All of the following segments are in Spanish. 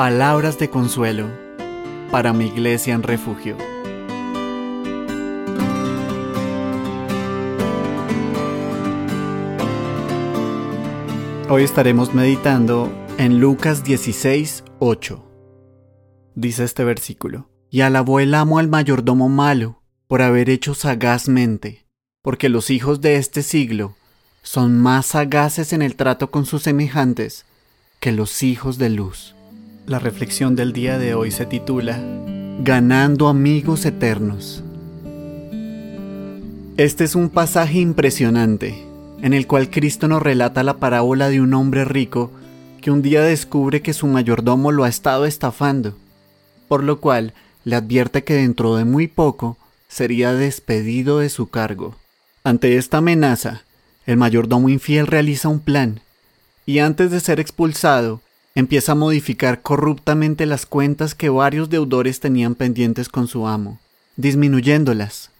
palabras de consuelo para mi iglesia en refugio. Hoy estaremos meditando en Lucas 16, 8. Dice este versículo, y alabó el amo al mayordomo malo por haber hecho sagazmente, porque los hijos de este siglo son más sagaces en el trato con sus semejantes que los hijos de luz. La reflexión del día de hoy se titula Ganando amigos eternos. Este es un pasaje impresionante en el cual Cristo nos relata la parábola de un hombre rico que un día descubre que su mayordomo lo ha estado estafando, por lo cual le advierte que dentro de muy poco sería despedido de su cargo. Ante esta amenaza, el mayordomo infiel realiza un plan, y antes de ser expulsado, empieza a modificar corruptamente las cuentas que varios deudores tenían pendientes con su amo, disminuyéndolas,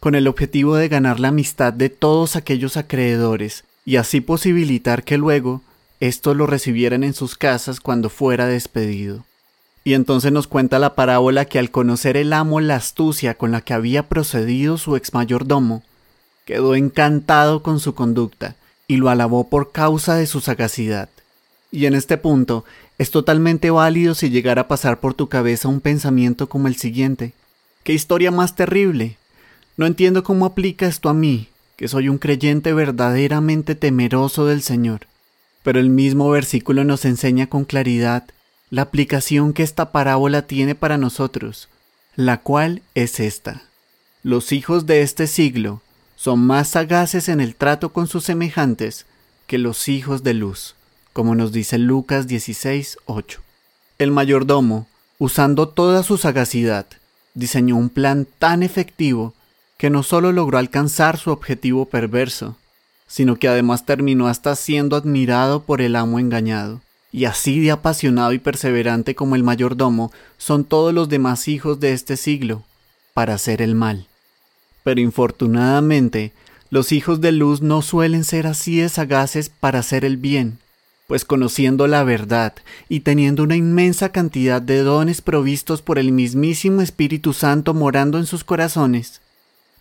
con el objetivo de ganar la amistad de todos aquellos acreedores y así posibilitar que luego estos lo recibieran en sus casas cuando fuera despedido. Y entonces nos cuenta la parábola que al conocer el amo la astucia con la que había procedido su ex mayordomo, quedó encantado con su conducta y lo alabó por causa de su sagacidad. Y en este punto es totalmente válido si llegara a pasar por tu cabeza un pensamiento como el siguiente. ¡Qué historia más terrible! No entiendo cómo aplica esto a mí, que soy un creyente verdaderamente temeroso del Señor. Pero el mismo versículo nos enseña con claridad la aplicación que esta parábola tiene para nosotros, la cual es esta. Los hijos de este siglo son más sagaces en el trato con sus semejantes que los hijos de luz, como nos dice Lucas 16, 8. El mayordomo, usando toda su sagacidad, diseñó un plan tan efectivo que no solo logró alcanzar su objetivo perverso, sino que además terminó hasta siendo admirado por el amo engañado. Y así de apasionado y perseverante como el mayordomo son todos los demás hijos de este siglo, para hacer el mal. Pero infortunadamente, los hijos de luz no suelen ser así de sagaces para hacer el bien, pues conociendo la verdad y teniendo una inmensa cantidad de dones provistos por el mismísimo Espíritu Santo morando en sus corazones,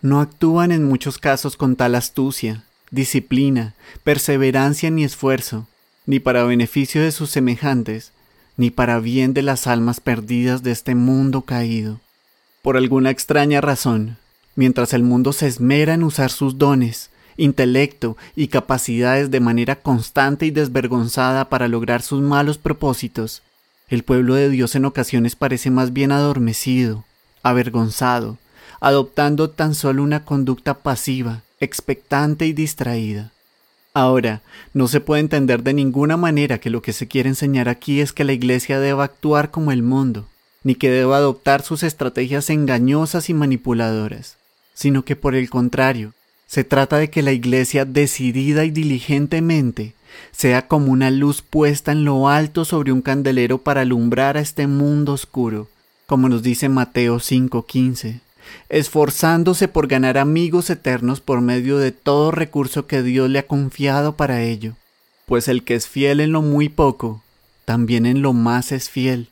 no actúan en muchos casos con tal astucia, disciplina, perseverancia ni esfuerzo, ni para beneficio de sus semejantes, ni para bien de las almas perdidas de este mundo caído. Por alguna extraña razón, mientras el mundo se esmera en usar sus dones, intelecto y capacidades de manera constante y desvergonzada para lograr sus malos propósitos, el pueblo de Dios en ocasiones parece más bien adormecido, avergonzado, adoptando tan solo una conducta pasiva, expectante y distraída. Ahora, no se puede entender de ninguna manera que lo que se quiere enseñar aquí es que la Iglesia deba actuar como el mundo, ni que deba adoptar sus estrategias engañosas y manipuladoras sino que por el contrario, se trata de que la Iglesia decidida y diligentemente sea como una luz puesta en lo alto sobre un candelero para alumbrar a este mundo oscuro, como nos dice Mateo 5:15, esforzándose por ganar amigos eternos por medio de todo recurso que Dios le ha confiado para ello, pues el que es fiel en lo muy poco, también en lo más es fiel,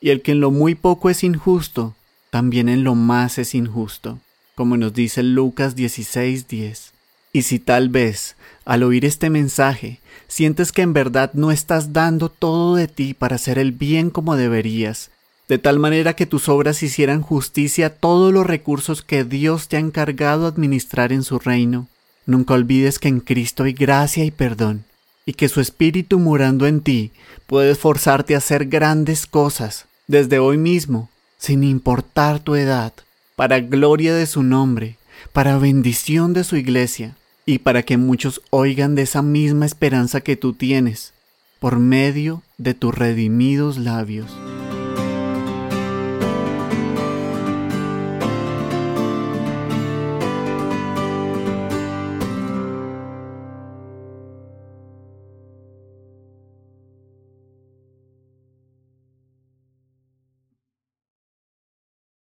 y el que en lo muy poco es injusto, también en lo más es injusto como nos dice Lucas 16:10. Y si tal vez, al oír este mensaje, sientes que en verdad no estás dando todo de ti para hacer el bien como deberías, de tal manera que tus obras hicieran justicia a todos los recursos que Dios te ha encargado administrar en su reino, nunca olvides que en Cristo hay gracia y perdón, y que su Espíritu morando en ti puede esforzarte a hacer grandes cosas, desde hoy mismo, sin importar tu edad para gloria de su nombre, para bendición de su iglesia, y para que muchos oigan de esa misma esperanza que tú tienes, por medio de tus redimidos labios.